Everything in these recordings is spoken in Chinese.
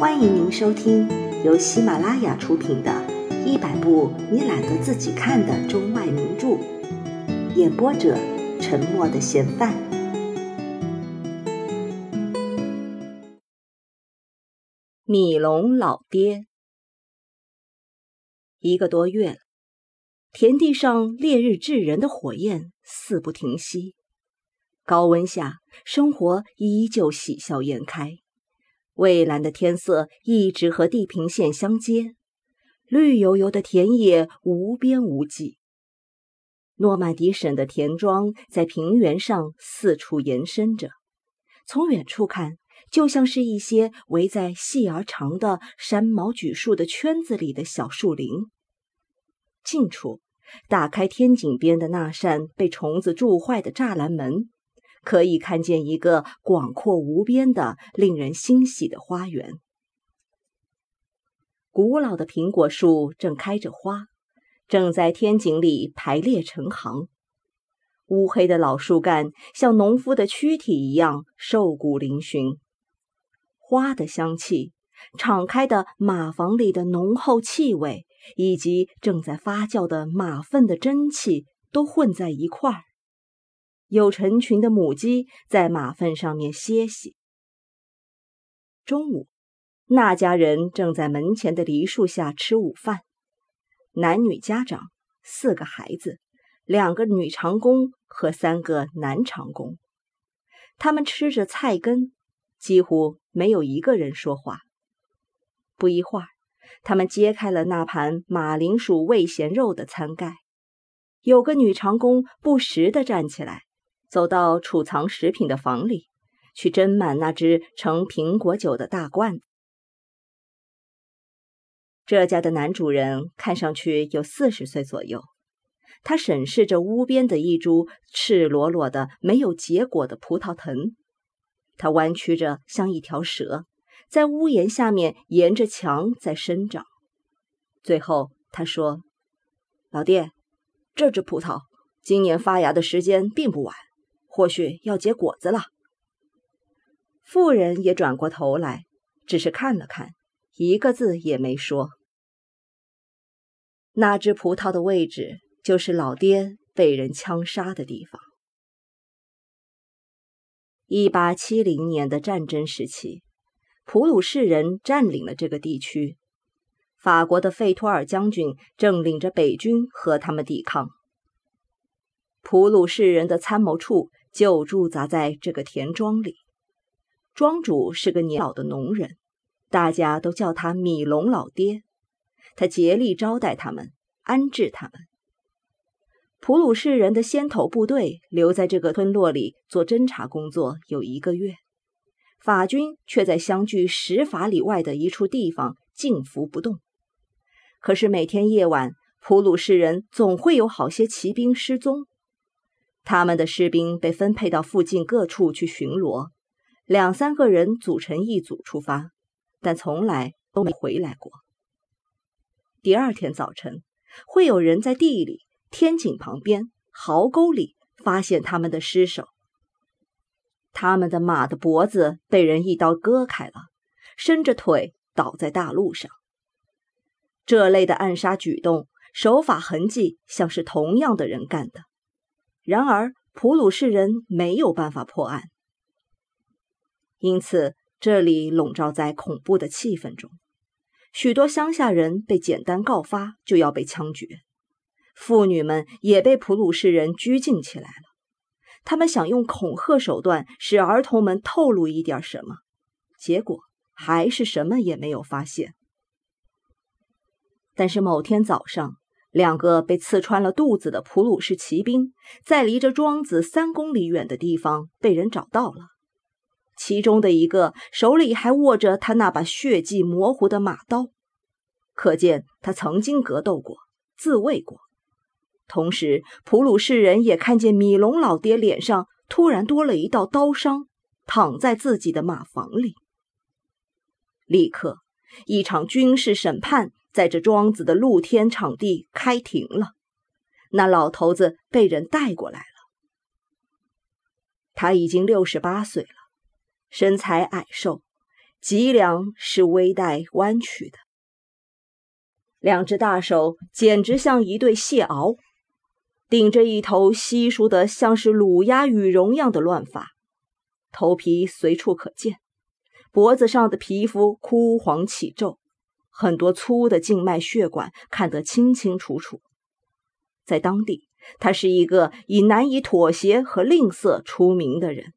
欢迎您收听由喜马拉雅出品的《一百部你懒得自己看的中外名著》，演播者：沉默的嫌犯。米龙老爹，一个多月了，田地上烈日炙人的火焰似不停息，高温下，生活依旧喜笑颜开。蔚蓝的天色一直和地平线相接，绿油油的田野无边无际。诺曼底省的田庄在平原上四处延伸着，从远处看，就像是一些围在细而长的山毛榉树的圈子里的小树林。近处，打开天井边的那扇被虫子蛀坏的栅栏门。可以看见一个广阔无边的、令人欣喜的花园。古老的苹果树正开着花，正在天井里排列成行。乌黑的老树干像农夫的躯体一样瘦骨嶙峋。花的香气、敞开的马房里的浓厚气味，以及正在发酵的马粪的蒸汽，都混在一块儿。有成群的母鸡在马粪上面歇息。中午，那家人正在门前的梨树下吃午饭，男女家长，四个孩子，两个女长工和三个男长工。他们吃着菜根，几乎没有一个人说话。不一会儿，他们揭开了那盘马铃薯味咸肉的餐盖，有个女长工不时地站起来。走到储藏食品的房里，去斟满那只盛苹果酒的大罐子。这家的男主人看上去有四十岁左右，他审视着屋边的一株赤裸裸的、没有结果的葡萄藤。它弯曲着，像一条蛇，在屋檐下面沿着墙在生长。最后，他说：“老爹，这只葡萄今年发芽的时间并不晚。”或许要结果子了。妇人也转过头来，只是看了看，一个字也没说。那只葡萄的位置，就是老爹被人枪杀的地方。一八七零年的战争时期，普鲁士人占领了这个地区，法国的费托尔将军正领着北军和他们抵抗。普鲁士人的参谋处。就驻扎在这个田庄里，庄主是个年老的农人，大家都叫他米龙老爹。他竭力招待他们，安置他们。普鲁士人的先头部队留在这个村落里做侦察工作有一个月，法军却在相距十法里外的一处地方静伏不动。可是每天夜晚，普鲁士人总会有好些骑兵失踪。他们的士兵被分配到附近各处去巡逻，两三个人组成一组出发，但从来都没回来过。第二天早晨，会有人在地里、天井旁边、壕沟里发现他们的尸首。他们的马的脖子被人一刀割开了，伸着腿倒在大路上。这类的暗杀举动，手法痕迹像是同样的人干的。然而，普鲁士人没有办法破案，因此这里笼罩在恐怖的气氛中。许多乡下人被简单告发就要被枪决，妇女们也被普鲁士人拘禁起来了。他们想用恐吓手段使儿童们透露一点什么，结果还是什么也没有发现。但是某天早上。两个被刺穿了肚子的普鲁士骑兵，在离着庄子三公里远的地方被人找到了。其中的一个手里还握着他那把血迹模糊的马刀，可见他曾经格斗过、自卫过。同时，普鲁士人也看见米龙老爹脸上突然多了一道刀伤，躺在自己的马房里。立刻，一场军事审判。在这庄子的露天场地开庭了，那老头子被人带过来了。他已经六十八岁了，身材矮瘦，脊梁是微带弯曲的，两只大手简直像一对蟹螯，顶着一头稀疏的像是卤鸭羽绒样的乱发，头皮随处可见，脖子上的皮肤枯黄起皱，很多粗的静脉血管看得清清楚楚。在当地，他是一个以难以妥协和吝啬出名的人。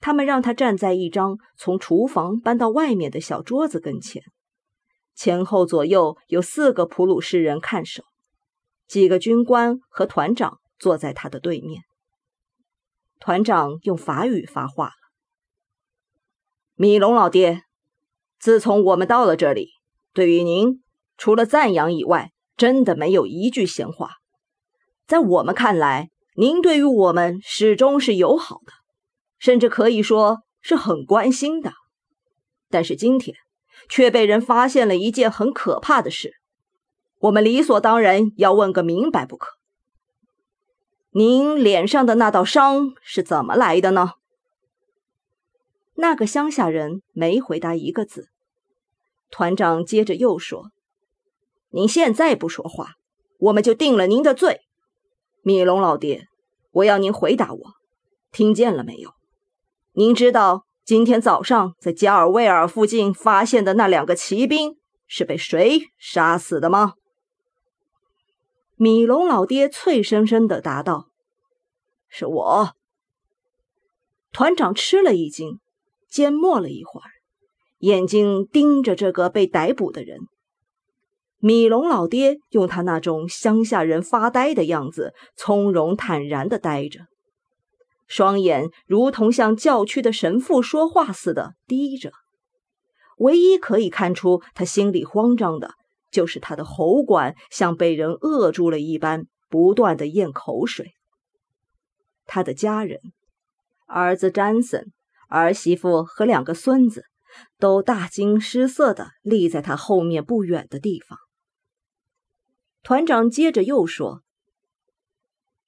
他们让他站在一张从厨房搬到外面的小桌子跟前，前后左右有四个普鲁士人看守，几个军官和团长坐在他的对面。团长用法语发话了：“米龙老爹，自从我们到了这里，对于您除了赞扬以外，真的没有一句闲话。在我们看来，您对于我们始终是友好的。”甚至可以说是很关心的，但是今天却被人发现了一件很可怕的事，我们理所当然要问个明白不可。您脸上的那道伤是怎么来的呢？那个乡下人没回答一个字。团长接着又说：“您现在不说话，我们就定了您的罪。米龙老爹，我要您回答我，听见了没有？”您知道今天早上在加尔威尔附近发现的那两个骑兵是被谁杀死的吗？米龙老爹脆生生的答道：“是我。”团长吃了一惊，缄默了一会儿，眼睛盯着这个被逮捕的人。米龙老爹用他那种乡下人发呆的样子，从容坦然的呆着。双眼如同像教区的神父说话似的低着，唯一可以看出他心里慌张的，就是他的喉管像被人扼住了一般，不断的咽口水。他的家人，儿子詹森、儿媳妇和两个孙子，都大惊失色的立在他后面不远的地方。团长接着又说：“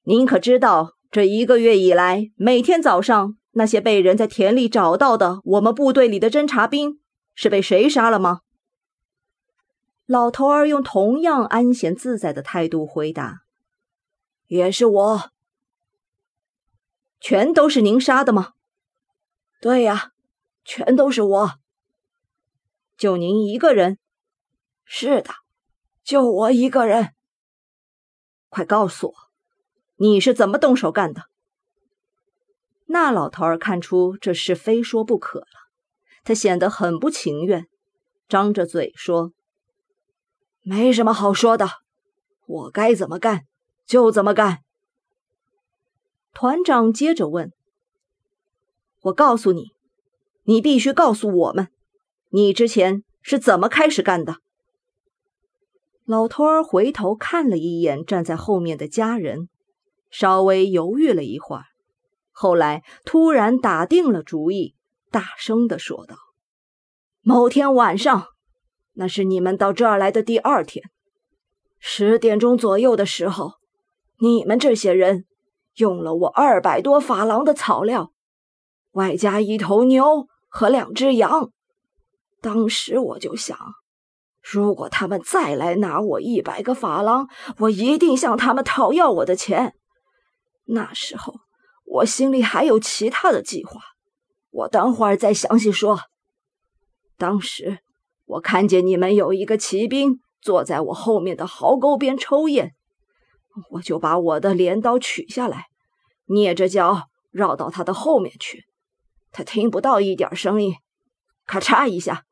您可知道？”这一个月以来，每天早上那些被人在田里找到的我们部队里的侦察兵是被谁杀了吗？老头儿用同样安闲自在的态度回答：“也是我。”全都是您杀的吗？对呀，全都是我。就您一个人？是的，就我一个人。快告诉我！你是怎么动手干的？那老头儿看出这事非说不可了，他显得很不情愿，张着嘴说：“没什么好说的，我该怎么干就怎么干。”团长接着问：“我告诉你，你必须告诉我们，你之前是怎么开始干的？”老头儿回头看了一眼站在后面的家人。稍微犹豫了一会儿，后来突然打定了主意，大声的说道：“某天晚上，那是你们到这儿来的第二天，十点钟左右的时候，你们这些人用了我二百多法郎的草料，外加一头牛和两只羊。当时我就想，如果他们再来拿我一百个法郎，我一定向他们讨要我的钱。”那时候我心里还有其他的计划，我等会儿再详细说。当时我看见你们有一个骑兵坐在我后面的壕沟边抽烟，我就把我的镰刀取下来，蹑着脚绕到他的后面去，他听不到一点声音，咔嚓一下，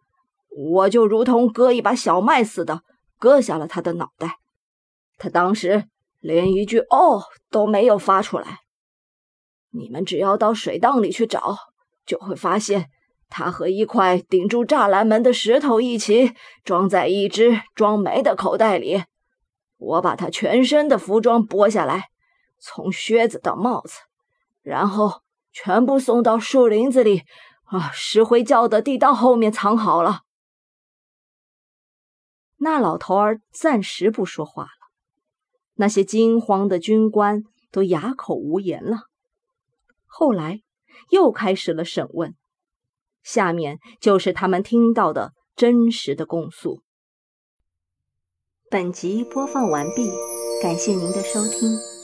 我就如同割一把小麦似的割下了他的脑袋。他当时。连一句“哦”都没有发出来。你们只要到水缸里去找，就会发现他和一块顶住栅栏门的石头一起装在一只装煤的口袋里。我把他全身的服装剥下来，从靴子到帽子，然后全部送到树林子里啊石灰窖的地道后面藏好了。那老头儿暂时不说话了。那些惊慌的军官都哑口无言了。后来又开始了审问，下面就是他们听到的真实的供述。本集播放完毕，感谢您的收听。